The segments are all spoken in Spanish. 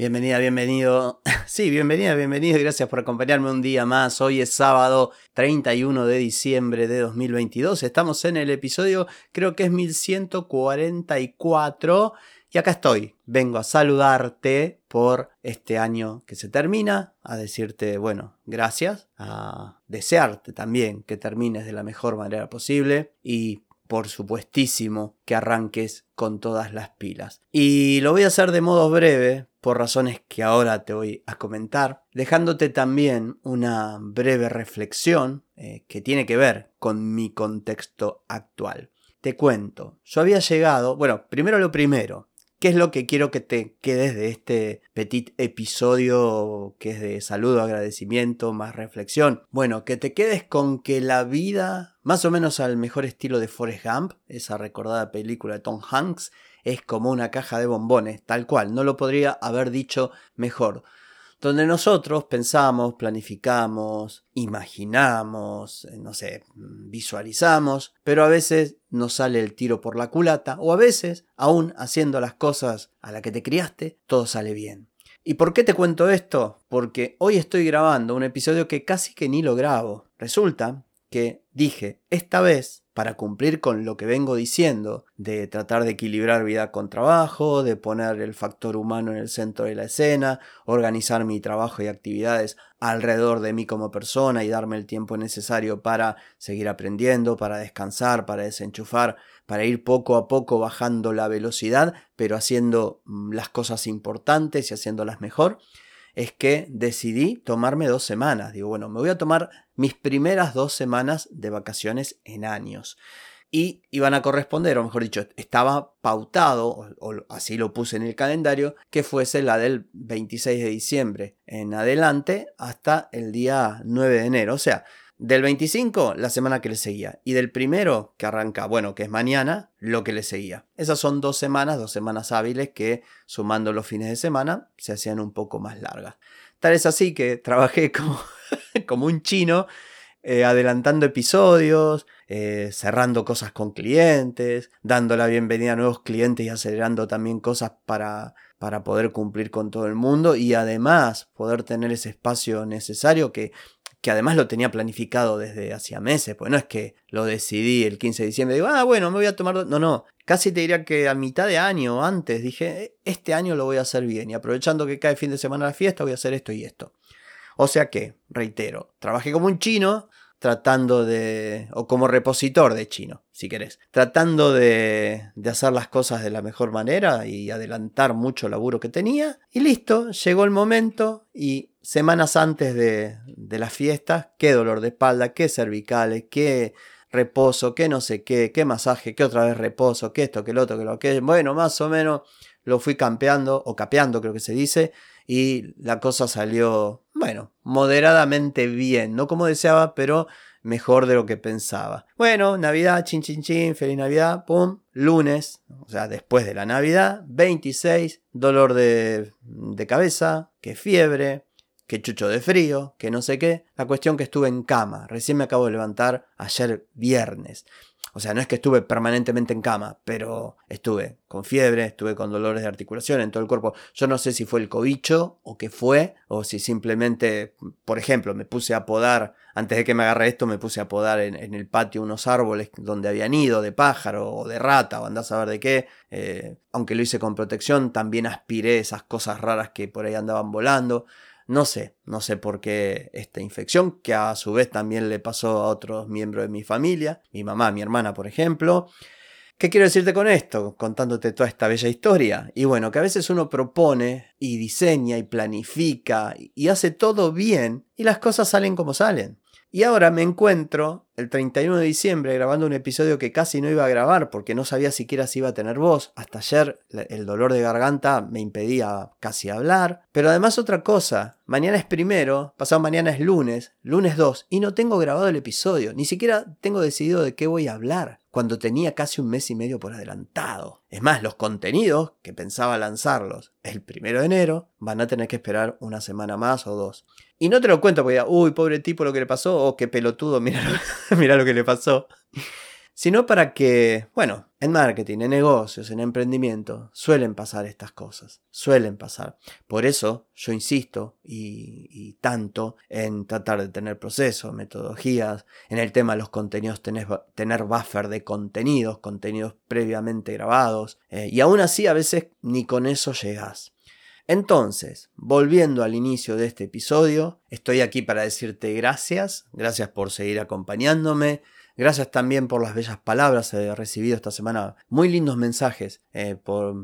Bienvenida, bienvenido. Sí, bienvenida, bienvenido. Gracias por acompañarme un día más. Hoy es sábado 31 de diciembre de 2022. Estamos en el episodio, creo que es 1144. Y acá estoy. Vengo a saludarte por este año que se termina, a decirte, bueno, gracias, a desearte también que termines de la mejor manera posible y por supuestísimo que arranques con todas las pilas. Y lo voy a hacer de modo breve, por razones que ahora te voy a comentar, dejándote también una breve reflexión eh, que tiene que ver con mi contexto actual. Te cuento, yo había llegado, bueno, primero lo primero, ¿Qué es lo que quiero que te quedes de este petit episodio que es de saludo, agradecimiento, más reflexión? Bueno, que te quedes con que la vida, más o menos al mejor estilo de Forrest Gump, esa recordada película de Tom Hanks, es como una caja de bombones, tal cual, no lo podría haber dicho mejor donde nosotros pensamos, planificamos, imaginamos, eh, no sé, visualizamos, pero a veces nos sale el tiro por la culata o a veces, aún haciendo las cosas a las que te criaste, todo sale bien. ¿Y por qué te cuento esto? Porque hoy estoy grabando un episodio que casi que ni lo grabo. Resulta que dije, esta vez para cumplir con lo que vengo diciendo, de tratar de equilibrar vida con trabajo, de poner el factor humano en el centro de la escena, organizar mi trabajo y actividades alrededor de mí como persona y darme el tiempo necesario para seguir aprendiendo, para descansar, para desenchufar, para ir poco a poco bajando la velocidad, pero haciendo mm, las cosas importantes y haciéndolas mejor es que decidí tomarme dos semanas. Digo, bueno, me voy a tomar mis primeras dos semanas de vacaciones en años. Y iban a corresponder, o mejor dicho, estaba pautado, o, así lo puse en el calendario, que fuese la del 26 de diciembre en adelante hasta el día 9 de enero. O sea, del 25, la semana que le seguía. Y del primero, que arranca, bueno, que es mañana, lo que le seguía. Esas son dos semanas, dos semanas hábiles que, sumando los fines de semana, se hacían un poco más largas. Tal es así que trabajé como, como un chino, eh, adelantando episodios, eh, cerrando cosas con clientes, dando la bienvenida a nuevos clientes y acelerando también cosas para, para poder cumplir con todo el mundo y además poder tener ese espacio necesario que que además lo tenía planificado desde hacía meses, pues no es que lo decidí el 15 de diciembre, digo, ah, bueno, me voy a tomar... No, no, casi te diría que a mitad de año antes dije, e, este año lo voy a hacer bien y aprovechando que cae fin de semana la fiesta voy a hacer esto y esto. O sea que, reitero, trabajé como un chino tratando de, o como repositor de chino, si querés, tratando de, de, hacer las cosas de la mejor manera y adelantar mucho laburo que tenía. Y listo, llegó el momento y semanas antes de, de las fiestas, qué dolor de espalda, qué cervicales, qué reposo, qué no sé qué, qué masaje, qué otra vez reposo, qué esto, qué lo otro, qué lo que... Bueno, más o menos lo fui campeando, o capeando creo que se dice, y la cosa salió, bueno, moderadamente bien, no como deseaba, pero mejor de lo que pensaba. Bueno, Navidad, chin chin chin, feliz Navidad, pum, lunes, o sea, después de la Navidad, 26, dolor de, de cabeza, que fiebre, que chucho de frío, que no sé qué. La cuestión que estuve en cama, recién me acabo de levantar ayer viernes. O sea, no es que estuve permanentemente en cama, pero estuve con fiebre, estuve con dolores de articulación en todo el cuerpo. Yo no sé si fue el cobicho o qué fue, o si simplemente, por ejemplo, me puse a podar, antes de que me agarre esto, me puse a podar en, el patio unos árboles donde habían ido de pájaro o de rata o andás a ver de qué. Eh, aunque lo hice con protección, también aspiré esas cosas raras que por ahí andaban volando. No sé, no sé por qué esta infección, que a su vez también le pasó a otros miembros de mi familia, mi mamá, mi hermana, por ejemplo. ¿Qué quiero decirte con esto? Contándote toda esta bella historia. Y bueno, que a veces uno propone y diseña y planifica y hace todo bien y las cosas salen como salen. Y ahora me encuentro el 31 de diciembre grabando un episodio que casi no iba a grabar porque no sabía siquiera si iba a tener voz. Hasta ayer el dolor de garganta me impedía casi hablar. Pero además otra cosa, mañana es primero, pasado mañana es lunes, lunes 2, y no tengo grabado el episodio, ni siquiera tengo decidido de qué voy a hablar cuando tenía casi un mes y medio por adelantado. Es más, los contenidos que pensaba lanzarlos el primero de enero van a tener que esperar una semana más o dos. Y no te lo cuento porque, uy, pobre tipo lo que le pasó, o qué pelotudo, mira, mira lo que le pasó. Sino para que, bueno, en marketing, en negocios, en emprendimiento, suelen pasar estas cosas, suelen pasar. Por eso yo insisto y, tanto en tratar de tener procesos, metodologías, en el tema de los contenidos, tener buffer de contenidos, contenidos previamente grabados, eh, y aún así a veces ni con eso llegas. Entonces, volviendo al inicio de este episodio, estoy aquí para decirte gracias, gracias por seguir acompañándome, gracias también por las bellas palabras, he recibido esta semana muy lindos mensajes eh, por,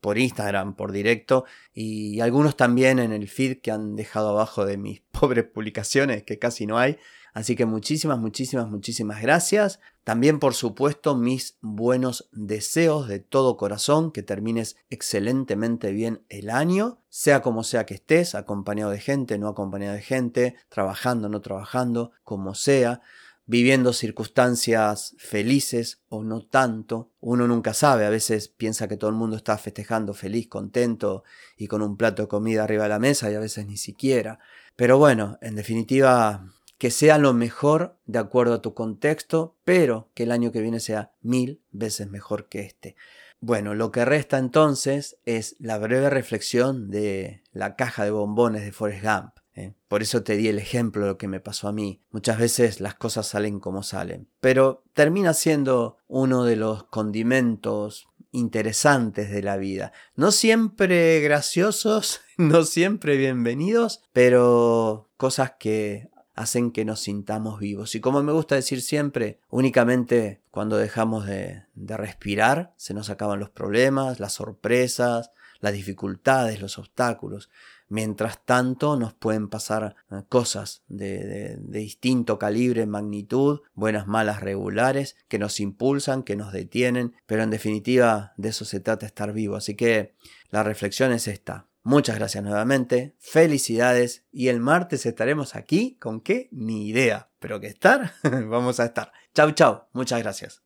por Instagram, por directo, y algunos también en el feed que han dejado abajo de mis pobres publicaciones, que casi no hay. Así que muchísimas, muchísimas, muchísimas gracias. También, por supuesto, mis buenos deseos de todo corazón, que termines excelentemente bien el año, sea como sea que estés, acompañado de gente, no acompañado de gente, trabajando, no trabajando, como sea viviendo circunstancias felices o no tanto. Uno nunca sabe, a veces piensa que todo el mundo está festejando feliz, contento y con un plato de comida arriba de la mesa y a veces ni siquiera. Pero bueno, en definitiva, que sea lo mejor de acuerdo a tu contexto, pero que el año que viene sea mil veces mejor que este. Bueno, lo que resta entonces es la breve reflexión de la caja de bombones de Forrest Gump. ¿Eh? Por eso te di el ejemplo de lo que me pasó a mí. Muchas veces las cosas salen como salen, pero termina siendo uno de los condimentos interesantes de la vida. No siempre graciosos, no siempre bienvenidos, pero cosas que hacen que nos sintamos vivos. Y como me gusta decir siempre, únicamente cuando dejamos de, respirar se nos acaban los problemas, las sorpresas, las dificultades, los obstáculos. Mientras tanto nos pueden pasar eh, cosas de, de, distinto calibre, magnitud, buenas, malas, regulares, que nos impulsan, que nos detienen, pero en definitiva de eso se trata estar vivo. Así que la reflexión es esta. Muchas gracias nuevamente, felicidades y el martes estaremos aquí con qué, ni idea, pero que estar, vamos a estar. Chau, chau, muchas gracias.